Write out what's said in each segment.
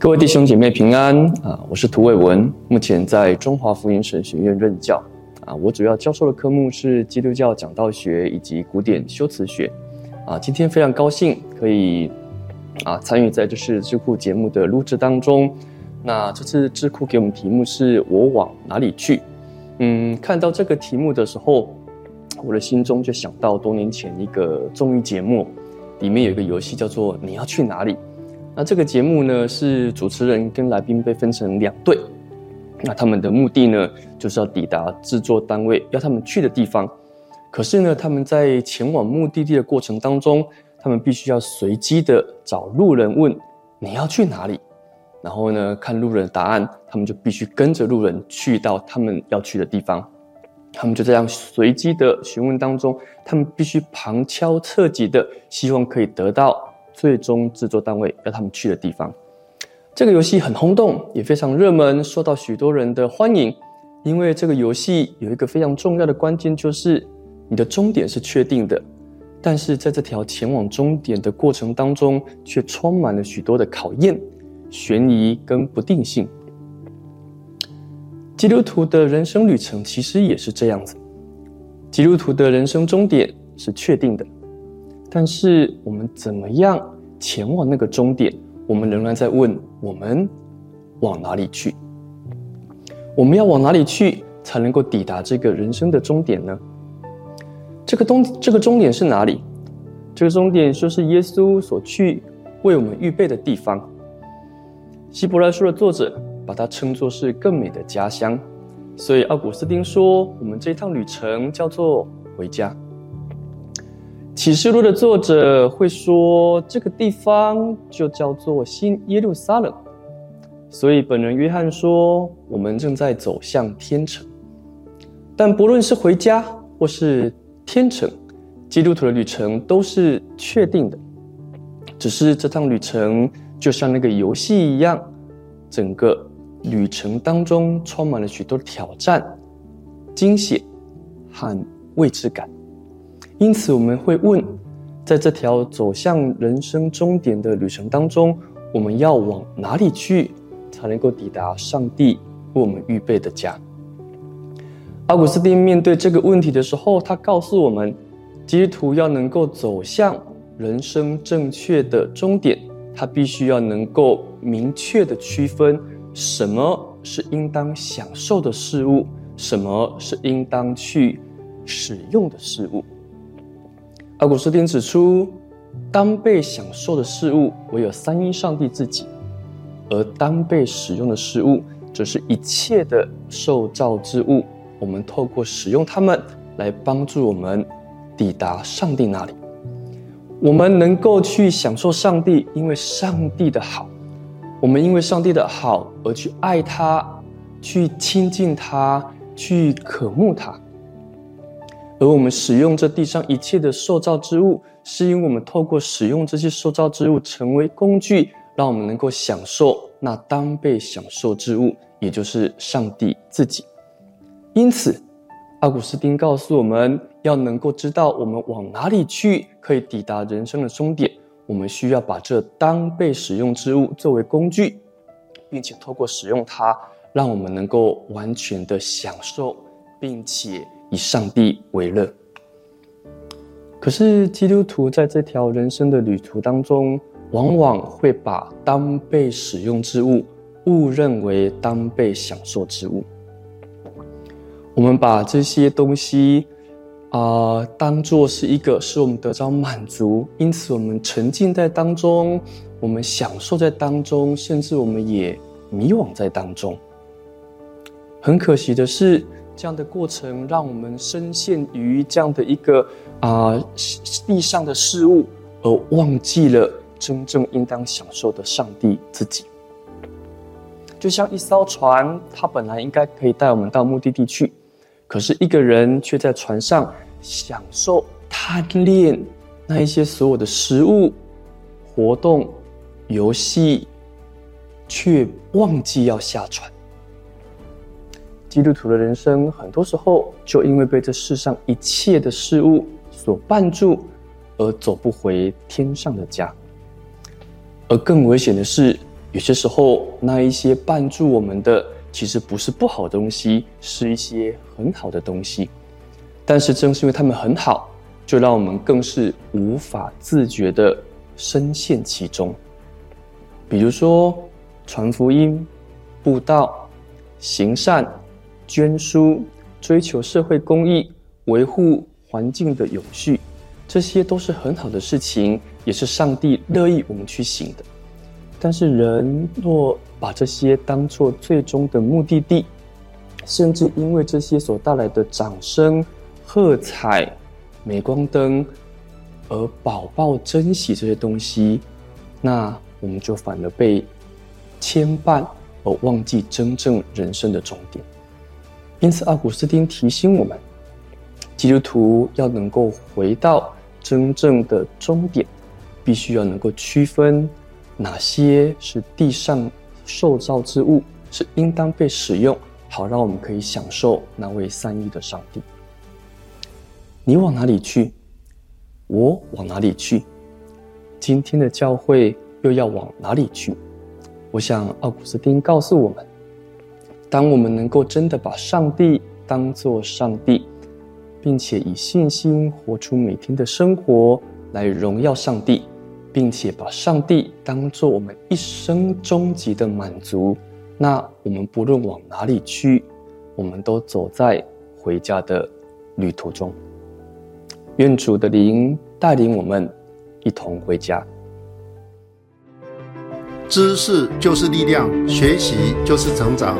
各位弟兄姐妹平安啊！我是涂伟文，目前在中华福音神学院任教啊。我主要教授的科目是基督教讲道学以及古典修辞学啊。今天非常高兴可以啊参与在这次智库节目的录制当中。那这次智库给我们题目是我往哪里去？嗯，看到这个题目的时候，我的心中就想到多年前一个综艺节目，里面有一个游戏叫做你要去哪里？那这个节目呢，是主持人跟来宾被分成两队，那他们的目的呢，就是要抵达制作单位要他们去的地方。可是呢，他们在前往目的地的过程当中，他们必须要随机的找路人问你要去哪里，然后呢，看路人的答案，他们就必须跟着路人去到他们要去的地方。他们就这样随机的询问当中，他们必须旁敲侧击的，希望可以得到。最终制作单位要他们去的地方，这个游戏很轰动，也非常热门，受到许多人的欢迎。因为这个游戏有一个非常重要的关键，就是你的终点是确定的，但是在这条前往终点的过程当中，却充满了许多的考验、悬疑跟不定性。基督徒的人生旅程其实也是这样子，基督徒的人生终点是确定的。但是我们怎么样前往那个终点？我们仍然在问：我们往哪里去？我们要往哪里去才能够抵达这个人生的终点呢？这个终这个终点是哪里？这个终点就是耶稣所去为我们预备的地方。希伯来书的作者把它称作是更美的家乡，所以奥古斯丁说，我们这一趟旅程叫做回家。启示录的作者会说，这个地方就叫做新耶路撒冷，所以本人约翰说，我们正在走向天城。但不论是回家或是天城，基督徒的旅程都是确定的，只是这趟旅程就像那个游戏一样，整个旅程当中充满了许多挑战、惊险和未知感。因此，我们会问，在这条走向人生终点的旅程当中，我们要往哪里去，才能够抵达上帝为我们预备的家？奥古斯丁面对这个问题的时候，他告诉我们，基督徒要能够走向人生正确的终点，他必须要能够明确的区分什么是应当享受的事物，什么是应当去使用的事物。阿古斯丁指出，当被享受的事物唯有三一上帝自己，而当被使用的事物，则是一切的受造之物。我们透过使用它们来帮助我们抵达上帝那里。我们能够去享受上帝，因为上帝的好。我们因为上帝的好而去爱他，去亲近他，去渴慕他。而我们使用这地上一切的受造之物，是因为我们透过使用这些受造之物成为工具，让我们能够享受那当被享受之物，也就是上帝自己。因此，奥古斯丁告诉我们要能够知道我们往哪里去，可以抵达人生的终点，我们需要把这当被使用之物作为工具，并且透过使用它，让我们能够完全的享受，并且。以上帝为乐。可是基督徒在这条人生的旅途当中，往往会把当被使用之物误认为当被享受之物。我们把这些东西啊、当做是一个使我们得着满足，因此我们沉浸在当中，我们享受在当中，甚至我们也迷惘在当中。很可惜的是。这样的过程让我们深陷于这样的一个啊、呃、地上的事物，而忘记了真正应当享受的上帝自己。就像一艘船，它本来应该可以带我们到目的地去，可是一个人却在船上享受贪恋那一些所有的食物、活动、游戏，却忘记要下船。基督徒的人生，很多时候就因为被这世上一切的事物所绊住，而走不回天上的家。而更危险的是，有些时候，那一些绊住我们的，其实不是不好的东西，是一些很好的东西。但是正是因为他们很好，就让我们更是无法自觉地深陷其中。比如说，传福音、布道、行善、捐书、追求社会公益、维护环境的永续，这些都是很好的事情，也是上帝乐意我们去行的。但是，人若把这些当作最终的目的地，甚至因为这些所带来的掌声、喝彩、镁光灯而饱饱珍惜这些东西，那我们就反而被牵绊，而忘记真正人生的终点。因此，奥古斯丁提醒我们，基督徒要能够回到真正的终点，必须要能够区分。哪些是地上受造之物，是应当被使用，好让我们可以享受那位三一的上帝？你往哪里去？我往哪里去？今天的教会又要往哪里去？我想，奥古斯丁告诉我们：当我们能够真的把上帝当作上帝，并且以信心活出每天的生活来荣耀上帝。并且把上帝当作我们一生终极的满足，那我们不论往哪里去，我们都走在回家的旅途中。愿主的灵带领我们一同回家。知识就是力量，学习就是成长。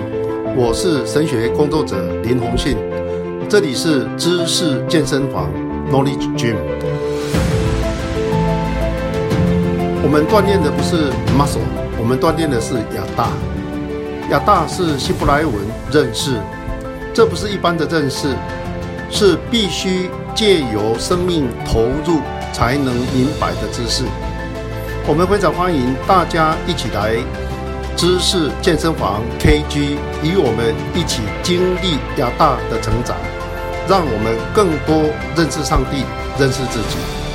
我是神学工作者林宏信，这里是知识健身房 Knowledge Gym。我们锻炼的不是 muscle，我们锻炼的是亚大。亚大是希伯来文认识，这不是一般的认识，是必须借由生命投入才能明白的知识。我们非常欢迎大家一起来知识健身房 KG，与我们一起经历亚大的成长，让我们更多认识上帝，认识自己。